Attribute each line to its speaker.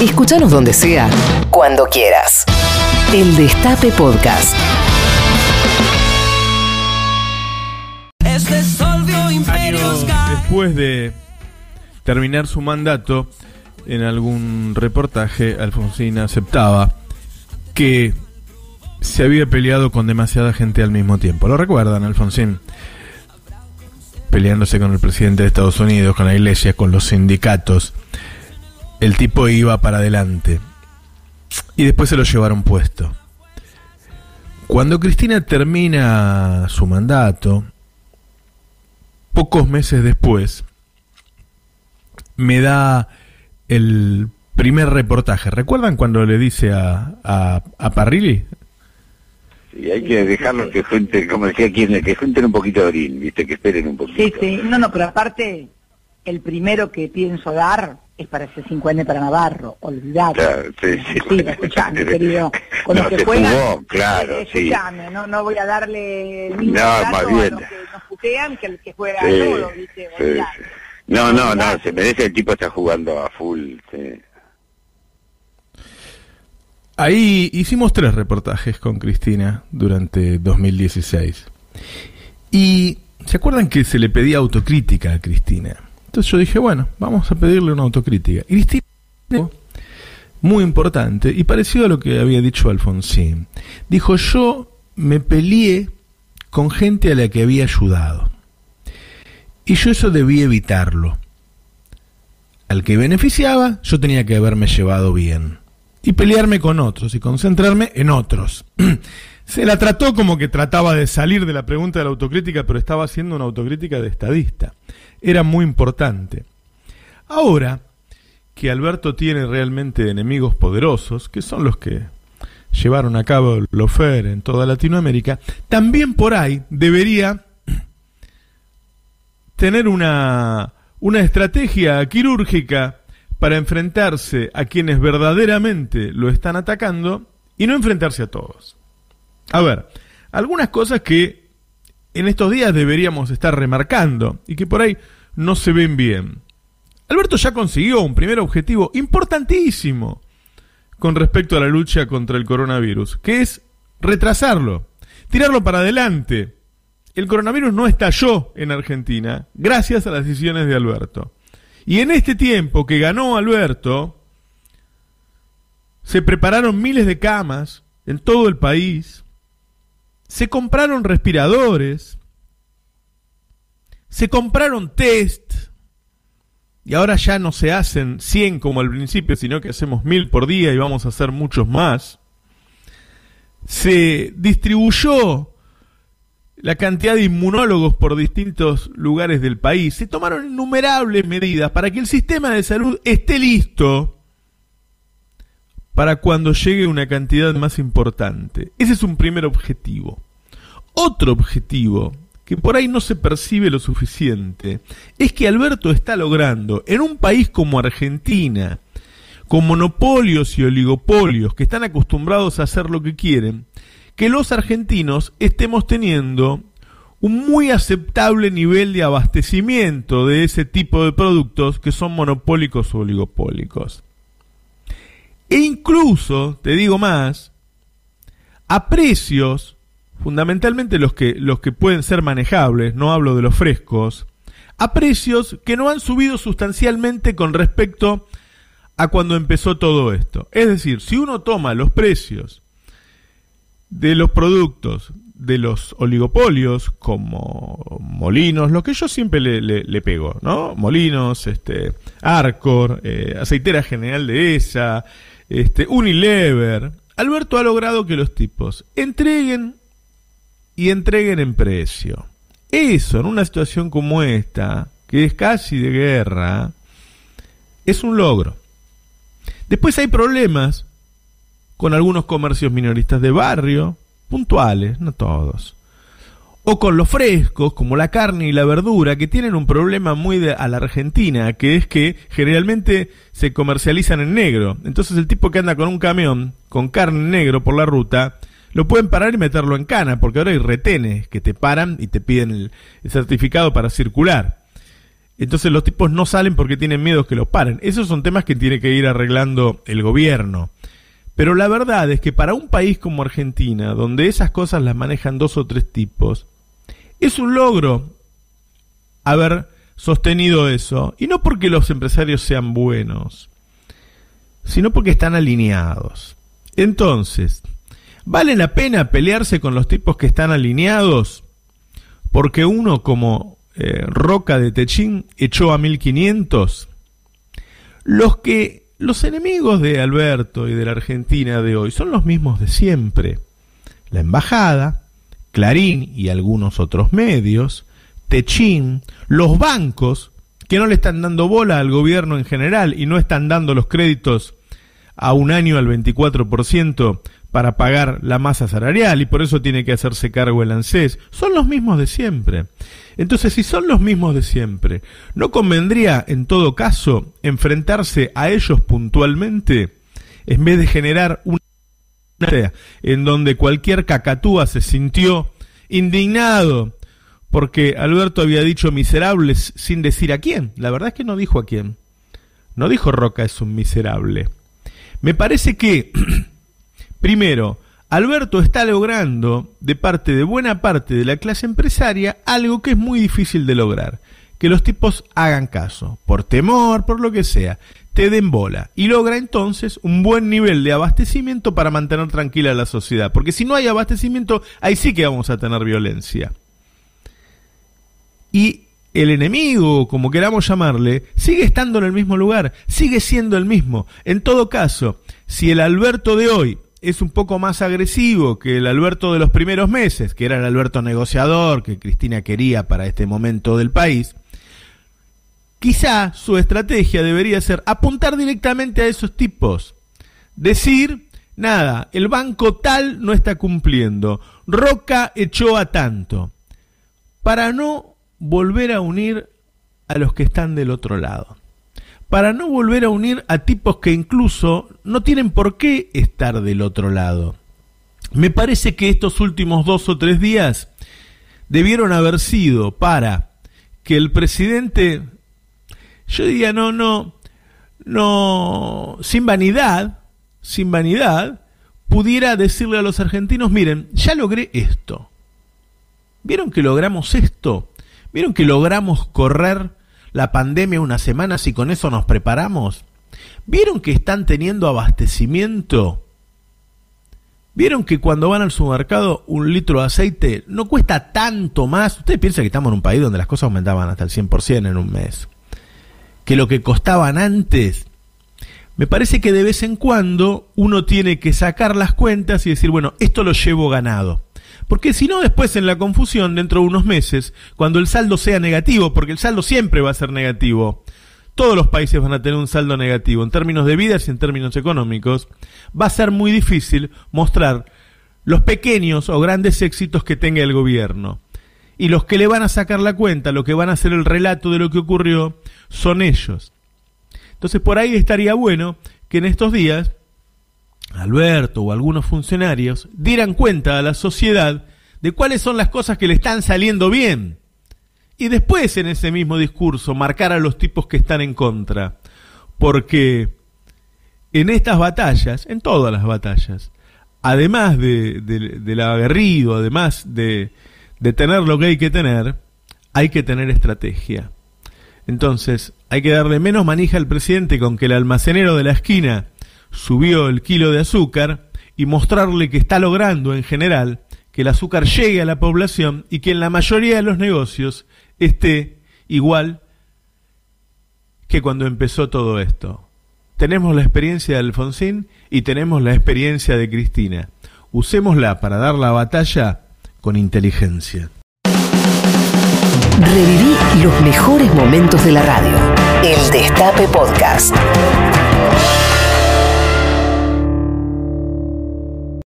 Speaker 1: Escúchanos donde sea, cuando quieras. El Destape Podcast.
Speaker 2: Años después de terminar su mandato, en algún reportaje, Alfonsín aceptaba que se había peleado con demasiada gente al mismo tiempo. ¿Lo recuerdan, Alfonsín? Peleándose con el presidente de Estados Unidos, con la iglesia, con los sindicatos. El tipo iba para adelante. Y después se lo llevaron puesto. Cuando Cristina termina su mandato, pocos meses después, me da el primer reportaje. ¿Recuerdan cuando le dice a, a, a Parrilli?
Speaker 3: Sí, hay que dejarlos que junten, como decía quien, que junten un poquito de orín, viste, que esperen un poquito.
Speaker 4: Sí, sí, no, no, pero aparte, el primero que pienso dar es para ese 50 para Navarro, olvidate.
Speaker 3: Claro, sí, sí.
Speaker 4: Sí, escuchame, querido, con
Speaker 3: No,
Speaker 4: los que
Speaker 3: se
Speaker 4: juegan,
Speaker 3: jugó, claro,
Speaker 4: eh,
Speaker 3: sí.
Speaker 4: escuchame, no, no voy a darle el mismo
Speaker 3: No, más
Speaker 4: a
Speaker 3: bien.
Speaker 4: los que nos putean que el que juega
Speaker 3: Sí,
Speaker 4: todo, ¿viste?
Speaker 3: sí,
Speaker 4: Olvidate.
Speaker 3: sí. No, no, no, se merece, el tipo está jugando a full, sí.
Speaker 2: Ahí hicimos tres reportajes con Cristina durante 2016. Y ¿se acuerdan que se le pedía autocrítica a Cristina? Entonces yo dije, bueno, vamos a pedirle una autocrítica. Y Cristina, muy importante, y parecido a lo que había dicho Alfonsín, dijo, yo me peleé con gente a la que había ayudado. Y yo eso debí evitarlo. Al que beneficiaba, yo tenía que haberme llevado bien y pelearme con otros y concentrarme en otros. Se la trató como que trataba de salir de la pregunta de la autocrítica, pero estaba haciendo una autocrítica de estadista. Era muy importante. Ahora que Alberto tiene realmente enemigos poderosos, que son los que llevaron a cabo el Lofer en toda Latinoamérica, también por ahí debería tener una, una estrategia quirúrgica para enfrentarse a quienes verdaderamente lo están atacando y no enfrentarse a todos. A ver, algunas cosas que en estos días deberíamos estar remarcando y que por ahí no se ven bien. Alberto ya consiguió un primer objetivo importantísimo con respecto a la lucha contra el coronavirus, que es retrasarlo, tirarlo para adelante. El coronavirus no estalló en Argentina gracias a las decisiones de Alberto. Y en este tiempo que ganó Alberto, se prepararon miles de camas en todo el país, se compraron respiradores, se compraron test, y ahora ya no se hacen 100 como al principio, sino que hacemos 1000 por día y vamos a hacer muchos más. Se distribuyó la cantidad de inmunólogos por distintos lugares del país. Se tomaron innumerables medidas para que el sistema de salud esté listo para cuando llegue una cantidad más importante. Ese es un primer objetivo. Otro objetivo, que por ahí no se percibe lo suficiente, es que Alberto está logrando en un país como Argentina, con monopolios y oligopolios que están acostumbrados a hacer lo que quieren, que los argentinos estemos teniendo un muy aceptable nivel de abastecimiento de ese tipo de productos que son monopólicos o oligopólicos. E incluso, te digo más, a precios, fundamentalmente los que, los que pueden ser manejables, no hablo de los frescos, a precios que no han subido sustancialmente con respecto a cuando empezó todo esto. Es decir, si uno toma los precios de los productos de los oligopolios como Molinos, lo que yo siempre le, pego, ¿no? Molinos, este, Arcor, eh, Aceitera General de ESA, este, Unilever. Alberto ha logrado que los tipos entreguen y entreguen en precio. Eso, en una situación como esta, que es casi de guerra, es un logro. Después hay problemas con algunos comercios minoristas de barrio, puntuales, no todos. O con los frescos, como la carne y la verdura, que tienen un problema muy de- a la Argentina, que es que generalmente se comercializan en negro. Entonces el tipo que anda con un camión, con carne en negro por la ruta, lo pueden parar y meterlo en cana, porque ahora hay retenes que te paran y te piden el, el certificado para circular. Entonces los tipos no salen porque tienen miedo que los paren. Esos son temas que tiene que ir arreglando el gobierno. Pero la verdad es que para un país como Argentina, donde esas cosas las manejan dos o tres tipos, es un logro haber sostenido eso. Y no porque los empresarios sean buenos, sino porque están alineados. Entonces, ¿vale la pena pelearse con los tipos que están alineados? Porque uno como eh, Roca de Techín echó a 1500. Los que los enemigos de Alberto y de la Argentina de hoy son los mismos de siempre. La embajada, Clarín y algunos otros medios, Techín, los bancos que no le están dando bola al gobierno en general y no están dando los créditos a un año al 24% para pagar la masa salarial y por eso tiene que hacerse cargo el ANSES, son los mismos de siempre. Entonces, si son los mismos de siempre, ¿no convendría, en todo caso, enfrentarse a ellos puntualmente en vez de generar una en donde cualquier cacatúa se sintió indignado porque Alberto había dicho miserables sin decir a quién? La verdad es que no dijo a quién. No dijo Roca es un miserable. Me parece que Primero, Alberto está logrando, de parte de buena parte de la clase empresaria, algo que es muy difícil de lograr. Que los tipos hagan caso, por temor, por lo que sea, te den bola. Y logra entonces un buen nivel de abastecimiento para mantener tranquila la sociedad. Porque si no hay abastecimiento, ahí sí que vamos a tener violencia. Y el enemigo, como queramos llamarle, sigue estando en el mismo lugar, sigue siendo el mismo. En todo caso, si el Alberto de hoy es un poco más agresivo que el Alberto de los primeros meses, que era el Alberto negociador que Cristina quería para este momento del país, quizá su estrategia debería ser apuntar directamente a esos tipos. Decir, nada, el banco tal no está cumpliendo, Roca echó a tanto, para no volver a unir a los que están del otro lado para no volver a unir a tipos que incluso no tienen por qué estar del otro lado. Me parece que estos últimos dos o tres días debieron haber sido para que el presidente, yo diría, no, no, no, sin vanidad, sin vanidad, pudiera decirle a los argentinos, miren, ya logré esto. ¿Vieron que logramos esto? ¿Vieron que logramos correr la pandemia unas semanas y con eso nos preparamos? ¿Vieron que están teniendo abastecimiento? ¿Vieron que cuando van al supermercado un litro de aceite no cuesta tanto más? Ustedes piensan que estamos en un país donde las cosas aumentaban hasta el 100% en un mes. Que lo que costaban antes. Me parece que de vez en cuando uno tiene que sacar las cuentas y decir, bueno, esto lo llevo ganado. Porque si no, después en la confusión, dentro de unos meses, cuando el saldo sea negativo, porque el saldo siempre va a ser negativo, todos los países van a tener un saldo negativo en términos de vidas y en términos económicos, va a ser muy difícil mostrar los pequeños o grandes éxitos que tenga el gobierno. Y los que le van a sacar la cuenta, lo que van a hacer el relato de lo que ocurrió, son ellos. Entonces por ahí estaría bueno que en estos días Alberto o algunos funcionarios dieran cuenta a la sociedad de cuáles son las cosas que le están saliendo bien. Y después en ese mismo discurso marcar a los tipos que están en contra. Porque en estas batallas, en todas las batallas, además de, del aguerrido, además de, de tener lo que hay que tener, hay que tener estrategia. Entonces, hay que darle menos manija al presidente con que el almacenero de la esquina subió el kilo de azúcar y mostrarle que está logrando en general que el azúcar llegue a la población y que en la mayoría de los negocios esté igual que cuando empezó todo esto. Tenemos la experiencia de Alfonsín y tenemos la experiencia de Cristina. Usémosla para dar la batalla con inteligencia.
Speaker 1: Reviví los mejores momentos de la radio. El Destape Podcast.